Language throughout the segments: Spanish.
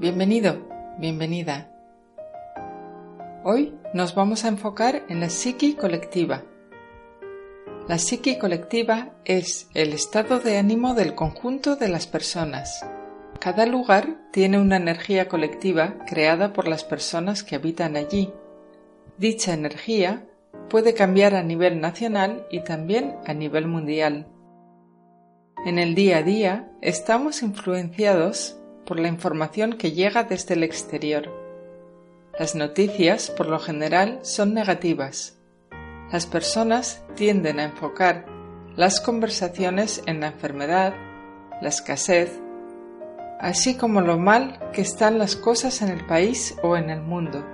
Bienvenido, bienvenida. Hoy nos vamos a enfocar en la psiqui colectiva. La psiqui colectiva es el estado de ánimo del conjunto de las personas. Cada lugar tiene una energía colectiva creada por las personas que habitan allí. Dicha energía puede cambiar a nivel nacional y también a nivel mundial. En el día a día estamos influenciados por la información que llega desde el exterior. Las noticias, por lo general, son negativas. Las personas tienden a enfocar las conversaciones en la enfermedad, la escasez, así como lo mal que están las cosas en el país o en el mundo.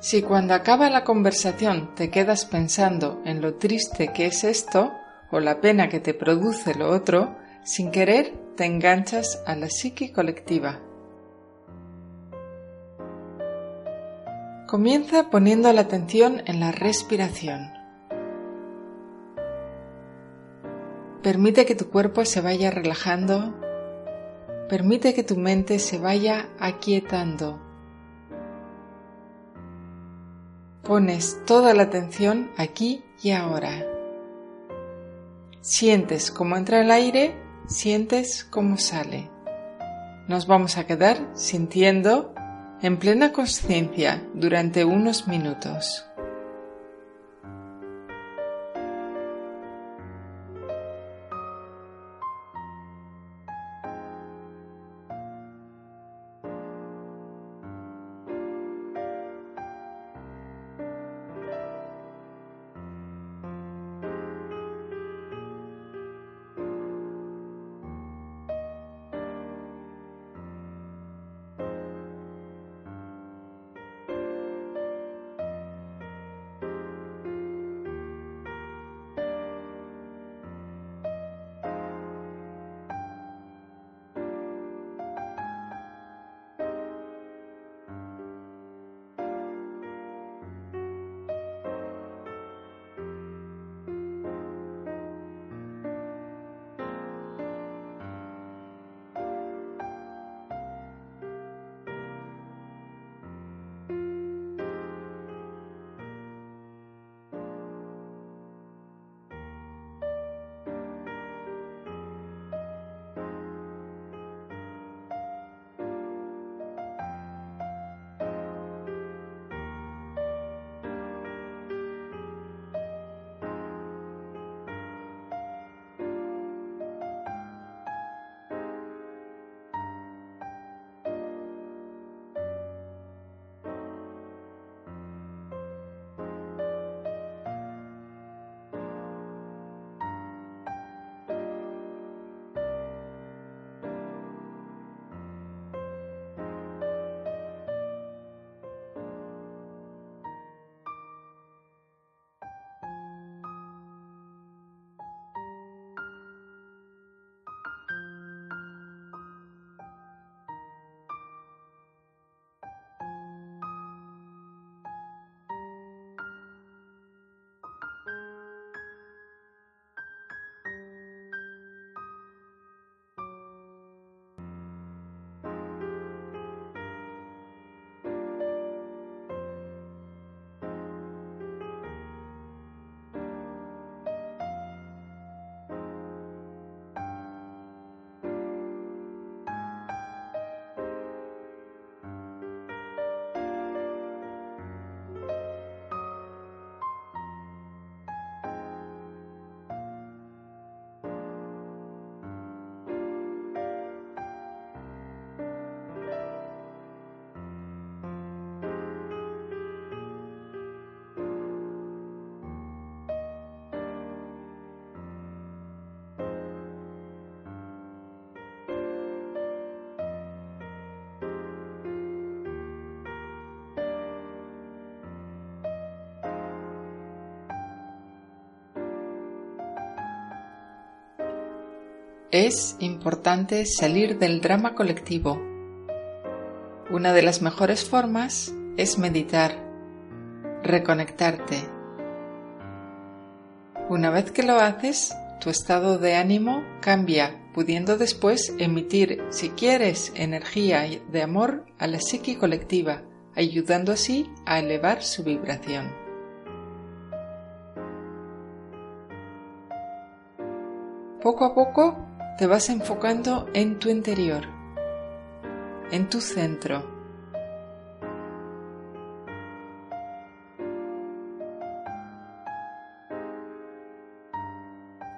Si cuando acaba la conversación te quedas pensando en lo triste que es esto o la pena que te produce lo otro, sin querer te enganchas a la psique colectiva. Comienza poniendo la atención en la respiración. Permite que tu cuerpo se vaya relajando. Permite que tu mente se vaya aquietando. Pones toda la atención aquí y ahora. Sientes cómo entra el aire sientes cómo sale. Nos vamos a quedar sintiendo en plena conciencia durante unos minutos. Es importante salir del drama colectivo. Una de las mejores formas es meditar, reconectarte. Una vez que lo haces, tu estado de ánimo cambia, pudiendo después emitir, si quieres, energía de amor a la psique colectiva, ayudando así a elevar su vibración. Poco a poco te vas enfocando en tu interior, en tu centro.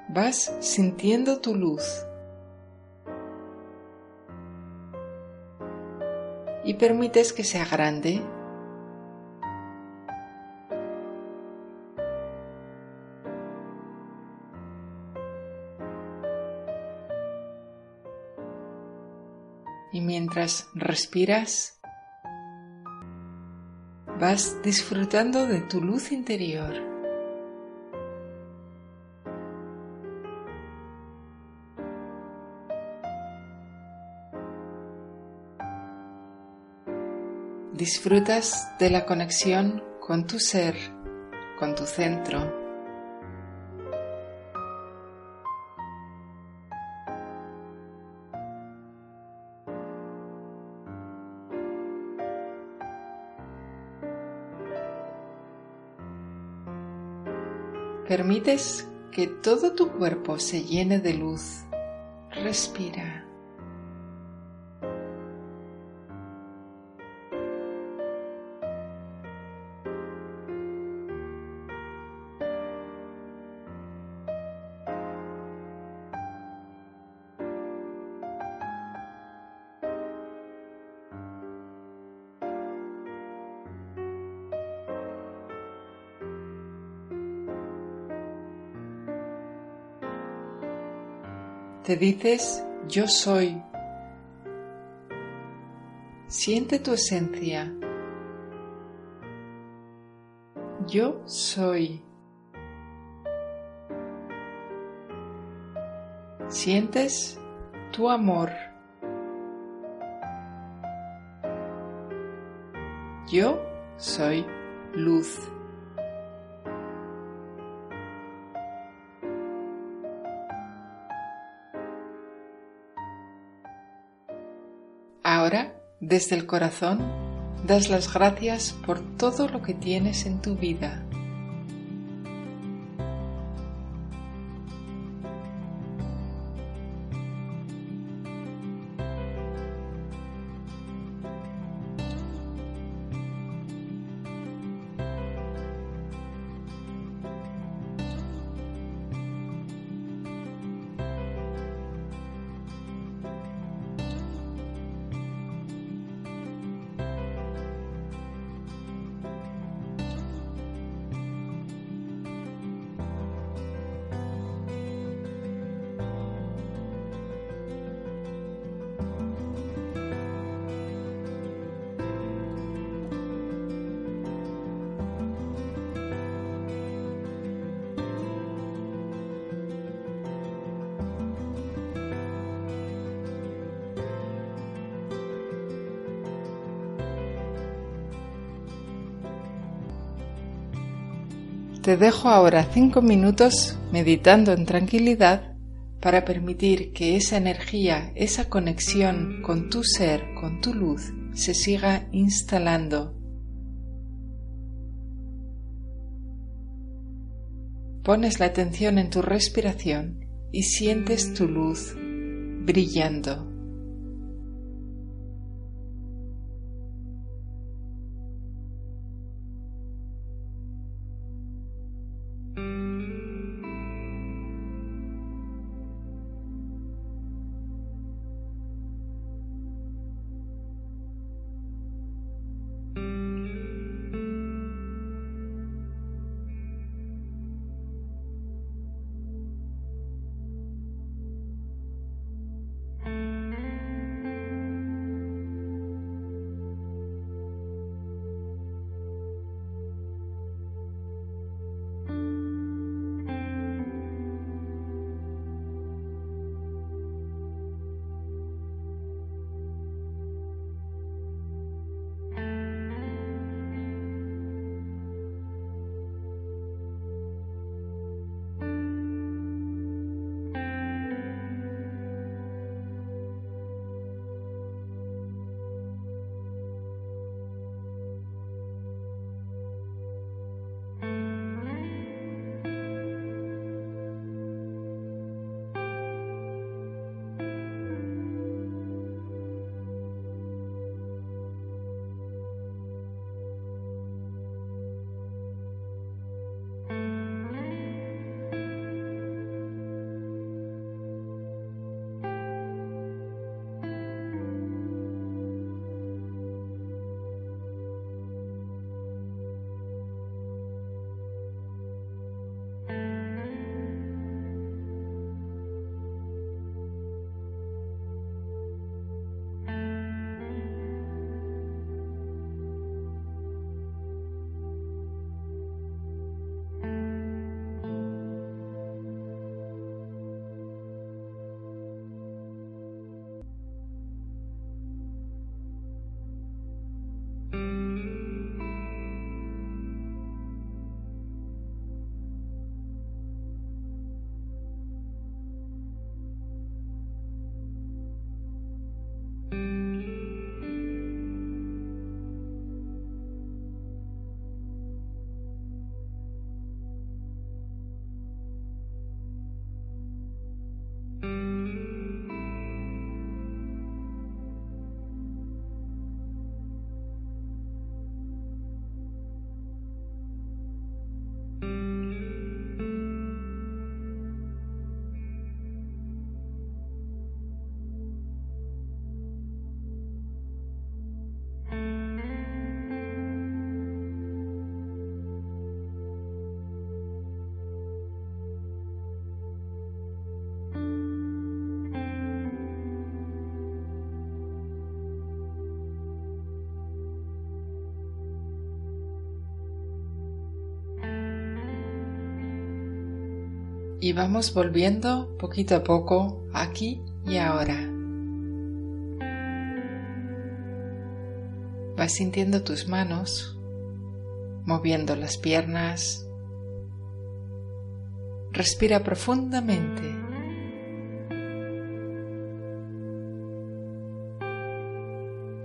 Vas sintiendo tu luz y permites que sea grande mientras respiras vas disfrutando de tu luz interior. Disfrutas de la conexión con tu ser, con tu centro. Permites que todo tu cuerpo se llene de luz. Respira. Te dices yo soy. Siente tu esencia. Yo soy. Sientes tu amor. Yo soy luz. Ahora, desde el corazón, das las gracias por todo lo que tienes en tu vida. Te dejo ahora cinco minutos meditando en tranquilidad para permitir que esa energía, esa conexión con tu ser, con tu luz, se siga instalando. Pones la atención en tu respiración y sientes tu luz brillando. Y vamos volviendo poquito a poco aquí y ahora. Vas sintiendo tus manos, moviendo las piernas. Respira profundamente.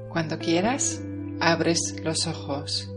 Cuando quieras, abres los ojos.